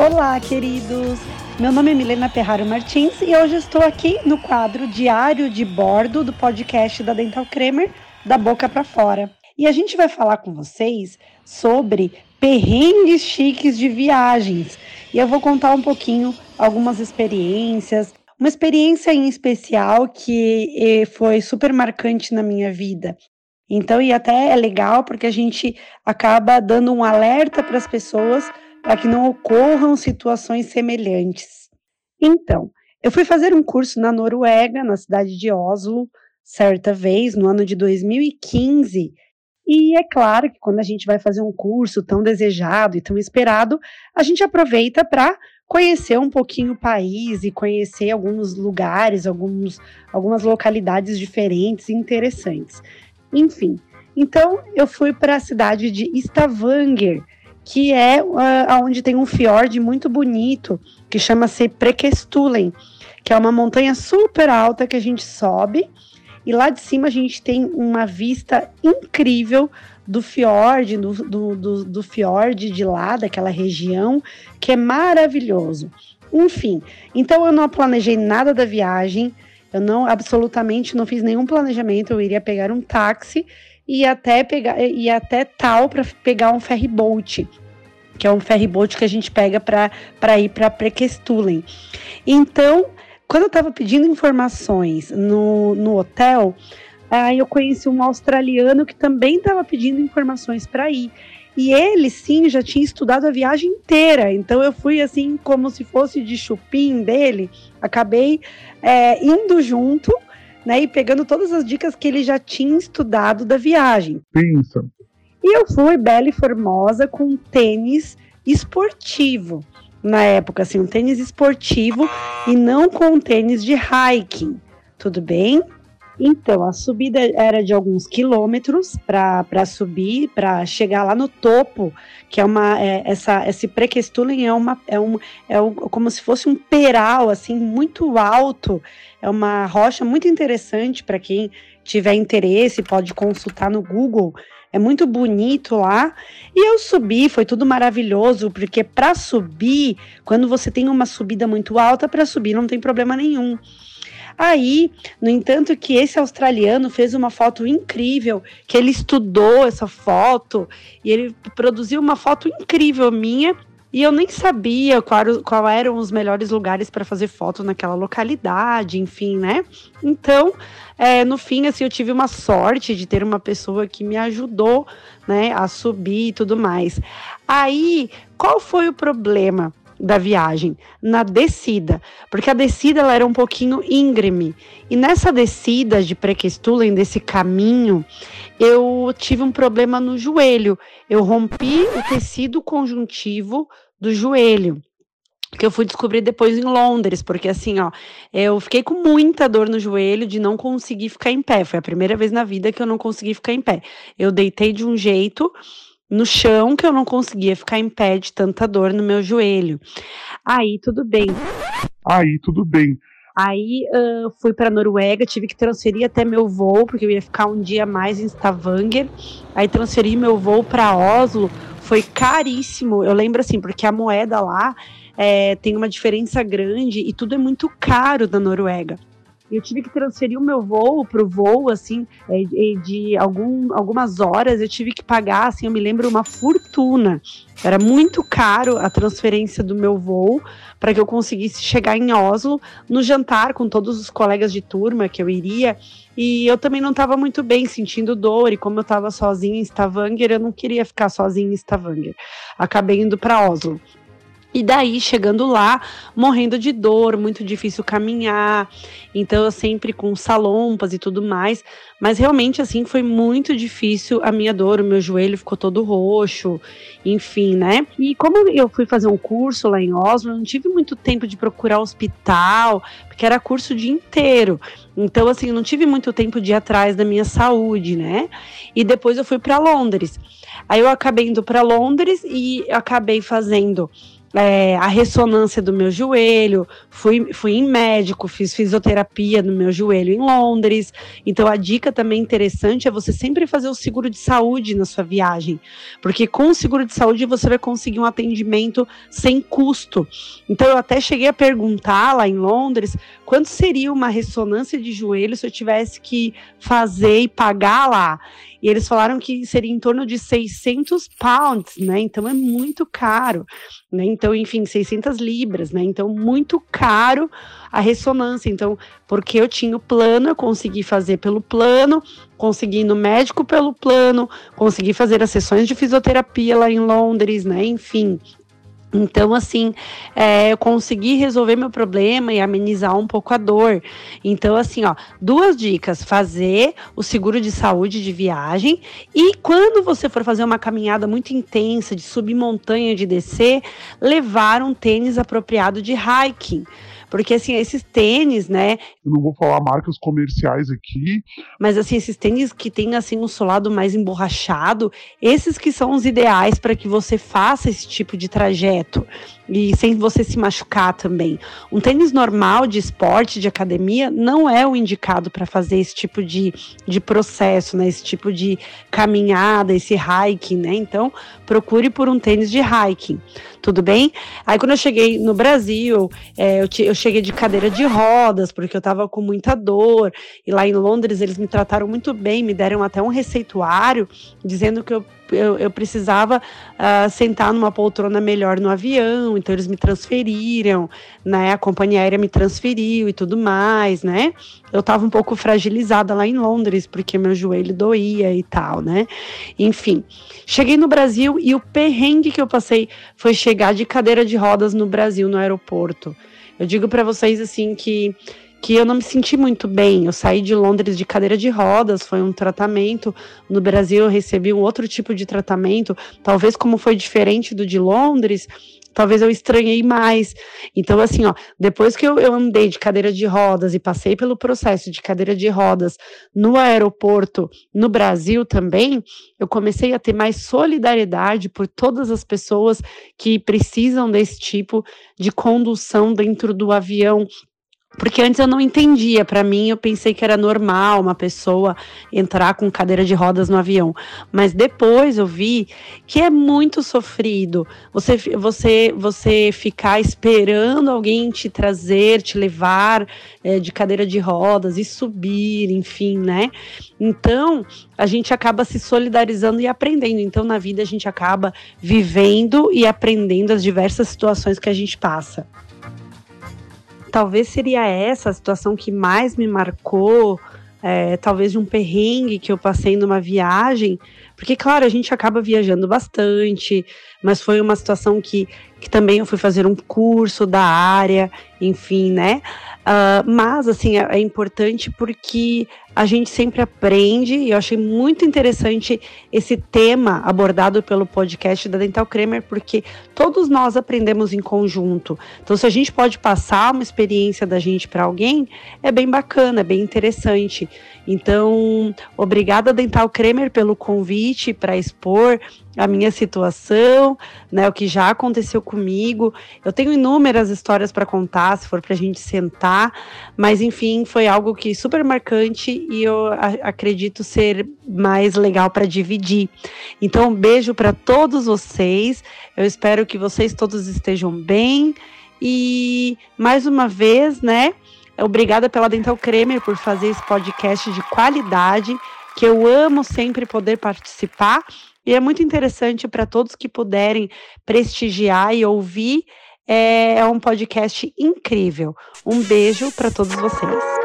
Olá, queridos! Meu nome é Milena Ferraro Martins e hoje estou aqui no quadro Diário de Bordo do podcast da Dental Cremer, da boca para fora. E a gente vai falar com vocês sobre perrengues chiques de viagens. E eu vou contar um pouquinho algumas experiências, uma experiência em especial que eh, foi super marcante na minha vida. Então, e até é legal porque a gente acaba dando um alerta para as pessoas para que não ocorram situações semelhantes. Então, eu fui fazer um curso na Noruega, na cidade de Oslo, certa vez, no ano de 2015. E é claro que quando a gente vai fazer um curso tão desejado e tão esperado, a gente aproveita para conhecer um pouquinho o país e conhecer alguns lugares, alguns, algumas localidades diferentes e interessantes. Enfim, então eu fui para a cidade de Stavanger, que é uh, onde tem um fiord muito bonito, que chama-se Prekestulen, que é uma montanha super alta que a gente sobe, e lá de cima a gente tem uma vista incrível do fiord, do, do, do, do fiord de lá, daquela região, que é maravilhoso. Enfim, então eu não planejei nada da viagem, eu não absolutamente não fiz nenhum planejamento, eu iria pegar um táxi e até pegar e até tal para pegar um ferry boat, que é um ferry boat que a gente pega para ir para Prekestulen. Então, quando eu estava pedindo informações no, no hotel, aí eu conheci um australiano que também estava pedindo informações para ir. E ele sim já tinha estudado a viagem inteira, então eu fui assim como se fosse de chupim dele, acabei é, indo junto né, e pegando todas as dicas que ele já tinha estudado da viagem. Pensa. E eu fui bela e formosa com tênis esportivo. Na época, assim, um tênis esportivo e não com um tênis de hiking. Tudo bem? Então, a subida era de alguns quilômetros para subir, para chegar lá no topo, que é uma. É, essa, esse Prekestulen é uma. É, um, é um, como se fosse um peral, assim, muito alto. É uma rocha muito interessante para quem tiver interesse, pode consultar no Google. É muito bonito lá. E eu subi, foi tudo maravilhoso, porque para subir, quando você tem uma subida muito alta, para subir não tem problema nenhum. Aí, no entanto, que esse australiano fez uma foto incrível, que ele estudou essa foto e ele produziu uma foto incrível minha. E eu nem sabia qual, qual eram os melhores lugares para fazer foto naquela localidade, enfim, né? Então, é, no fim, assim, eu tive uma sorte de ter uma pessoa que me ajudou, né, a subir e tudo mais. Aí, qual foi o problema? Da viagem, na descida, porque a descida ela era um pouquinho íngreme. E nessa descida de Prekestulen, desse caminho, eu tive um problema no joelho. Eu rompi o tecido conjuntivo do joelho que eu fui descobrir depois em Londres, porque assim, ó, eu fiquei com muita dor no joelho de não conseguir ficar em pé. Foi a primeira vez na vida que eu não consegui ficar em pé. Eu deitei de um jeito no chão que eu não conseguia ficar em pé de tanta dor no meu joelho. Aí tudo bem. Aí tudo bem. Aí uh, fui para Noruega, tive que transferir até meu voo, porque eu ia ficar um dia mais em Stavanger. Aí transferi meu voo para Oslo, foi caríssimo. Eu lembro assim, porque a moeda lá é, tem uma diferença grande e tudo é muito caro da Noruega eu tive que transferir o meu voo para o voo, assim, é, de algum, algumas horas, eu tive que pagar, assim, eu me lembro, uma fortuna. Era muito caro a transferência do meu voo para que eu conseguisse chegar em Oslo no jantar com todos os colegas de turma que eu iria. E eu também não estava muito bem, sentindo dor. E como eu estava sozinha em Stavanger, eu não queria ficar sozinha em Stavanger. Acabei indo para Oslo. E daí, chegando lá, morrendo de dor, muito difícil caminhar. Então, eu sempre com salompas e tudo mais. Mas realmente, assim, foi muito difícil a minha dor. O meu joelho ficou todo roxo, enfim, né? E como eu fui fazer um curso lá em Oslo, não tive muito tempo de procurar hospital, porque era curso o dia inteiro. Então, assim, não tive muito tempo de ir atrás da minha saúde, né? E depois eu fui para Londres. Aí eu acabei indo para Londres e acabei fazendo é, a ressonância do meu joelho, fui, fui em médico, fiz fisioterapia no meu joelho em Londres. Então, a dica também interessante é você sempre fazer o seguro de saúde na sua viagem, porque com o seguro de saúde você vai conseguir um atendimento sem custo. Então, eu até cheguei a perguntar lá em Londres quanto seria uma ressonância de joelho se eu tivesse que fazer e pagar lá. E eles falaram que seria em torno de 600 pounds, né? Então é muito caro, né? Então, enfim, 600 libras, né? Então, muito caro a ressonância. Então, porque eu tinha o plano, eu consegui fazer pelo plano, consegui ir no médico pelo plano, consegui fazer as sessões de fisioterapia lá em Londres, né? Enfim, então, assim, é, eu consegui resolver meu problema e amenizar um pouco a dor. Então, assim, ó, duas dicas: fazer o seguro de saúde de viagem e quando você for fazer uma caminhada muito intensa, de subir montanha, de descer, levar um tênis apropriado de hiking. Porque, assim, esses tênis, né? Eu não vou falar marcas comerciais aqui. Mas, assim, esses tênis que tem, assim, um solado mais emborrachado, esses que são os ideais para que você faça esse tipo de trajeto e sem você se machucar também. Um tênis normal de esporte, de academia, não é o indicado para fazer esse tipo de, de processo, né? Esse tipo de caminhada, esse hiking, né? Então, procure por um tênis de hiking, tudo bem? Aí, quando eu cheguei no Brasil, é, eu, eu cheguei de cadeira de rodas, porque eu tava com muita dor, e lá em Londres eles me trataram muito bem, me deram até um receituário dizendo que eu eu, eu precisava uh, sentar numa poltrona melhor no avião, então eles me transferiram, né? A companhia aérea me transferiu e tudo mais, né? Eu estava um pouco fragilizada lá em Londres, porque meu joelho doía e tal, né? Enfim, cheguei no Brasil e o perrengue que eu passei foi chegar de cadeira de rodas no Brasil, no aeroporto. Eu digo para vocês assim que que eu não me senti muito bem. Eu saí de Londres de cadeira de rodas, foi um tratamento. No Brasil eu recebi um outro tipo de tratamento, talvez como foi diferente do de Londres, talvez eu estranhei mais. Então, assim, ó, depois que eu, eu, andei de cadeira de rodas e passei pelo processo de cadeira de rodas no aeroporto, no Brasil também, eu comecei a ter mais solidariedade por todas as pessoas que precisam desse tipo de condução dentro do avião porque antes eu não entendia, para mim eu pensei que era normal uma pessoa entrar com cadeira de rodas no avião, mas depois eu vi que é muito sofrido. Você você você ficar esperando alguém te trazer, te levar é, de cadeira de rodas e subir, enfim, né? Então a gente acaba se solidarizando e aprendendo. Então na vida a gente acaba vivendo e aprendendo as diversas situações que a gente passa talvez seria essa a situação que mais me marcou, é, talvez de um perrengue que eu passei numa viagem, porque, claro, a gente acaba viajando bastante, mas foi uma situação que, que também eu fui fazer um curso da área, enfim, né? Uh, mas, assim, é, é, importante porque a gente sempre aprende, e eu achei muito interessante esse tema abordado pelo podcast da Dental Kramer, porque todos nós aprendemos em conjunto. Então, se a gente pode passar uma experiência da gente para alguém, é bem bacana, é bem interessante. Então, obrigada, Dental Kramer, pelo convite para expor a minha situação, né, o que já aconteceu comigo. Eu tenho inúmeras histórias para contar, se for para a gente sentar, mas enfim, foi algo que super marcante e eu acredito ser mais legal para dividir. Então, um beijo para todos vocês. Eu espero que vocês todos estejam bem e mais uma vez, né? Obrigada pela Dental Cremer por fazer esse podcast de qualidade, que eu amo sempre poder participar. E é muito interessante para todos que puderem prestigiar e ouvir. É, é um podcast incrível. Um beijo para todos vocês.